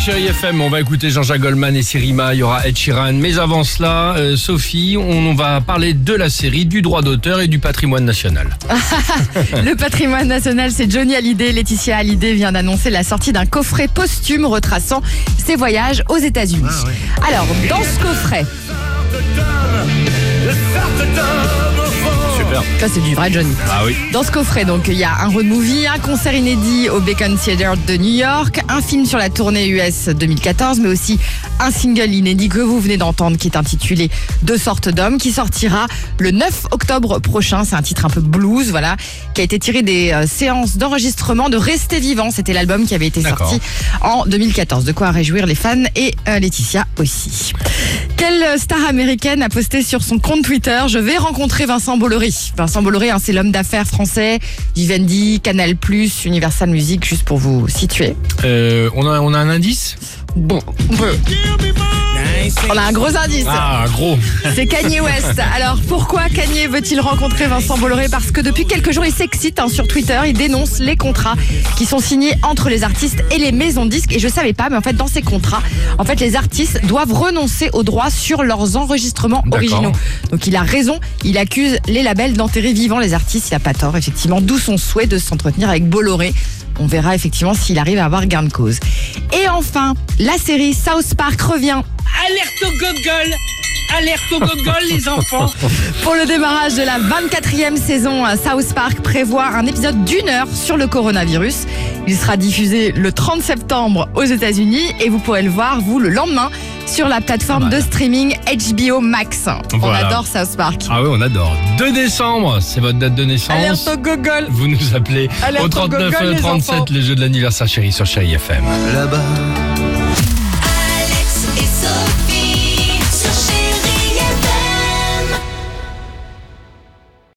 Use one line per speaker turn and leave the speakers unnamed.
Chérie FM,
on va écouter Jean-Jacques Goldman et Sirima, il y aura Ed Sheeran. Mais avant cela, euh, Sophie, on va parler de la série, du droit d'auteur et du patrimoine national.
Le patrimoine national, c'est Johnny Hallyday. Laetitia Hallyday vient d'annoncer la sortie d'un coffret posthume retraçant ses voyages aux États-Unis. Alors, dans ce coffret,
Super.
ça c'est du vrai Johnny.
Ah oui.
Dans ce coffret, donc, il y a un road movie, un concert inédit au Bacon Theatre de New York, un film sur la tournée US 2014, mais aussi un single inédit que vous venez d'entendre qui est intitulé Deux sortes d'hommes, qui sortira le 9 octobre prochain. C'est un titre un peu blues, voilà, qui a été tiré des euh, séances d'enregistrement de Rester Vivant. C'était l'album qui avait été sorti en 2014. De quoi réjouir les fans et euh, Laetitia aussi. Quelle star américaine a posté sur son compte Twitter Je vais rencontrer Vincent Bolloré. Vincent Bolloré, hein, c'est l'homme d'affaires français, Vivendi, Canal+, Universal Music, juste pour vous situer.
Euh, on, a, on a un indice?
Bon, on peut- on a un gros indice.
Ah, gros.
C'est Kanye West. Alors pourquoi Kanye veut-il rencontrer Vincent Bolloré? Parce que depuis quelques jours, il s'excite hein, sur Twitter. Il dénonce les contrats qui sont signés entre les artistes et les maisons de disques. Et je savais pas, mais en fait, dans ces contrats, en fait, les artistes doivent renoncer aux droits sur leurs enregistrements originaux. Donc il a raison. Il accuse les labels d'enterrer vivant les artistes. Il a pas tort, effectivement. D'où son souhait de s'entretenir avec Bolloré. On verra effectivement s'il arrive à avoir gain de cause. Et enfin, la série South Park revient.
Alerte au gogol Alerte au gogol, les enfants
Pour le démarrage de la 24e saison, South Park prévoit un épisode d'une heure sur le coronavirus. Il sera diffusé le 30 septembre aux États-Unis et vous pourrez le voir, vous, le lendemain sur la plateforme de streaming HBO Max. On adore South Park.
Ah oui, on adore. 2 décembre, c'est votre date de naissance.
Alerte au gogol
Vous nous appelez
Alerte
au
au
39
gogol, les
37,
enfants.
les jeux de l'anniversaire chéri sur Chéri FM.
Là-bas,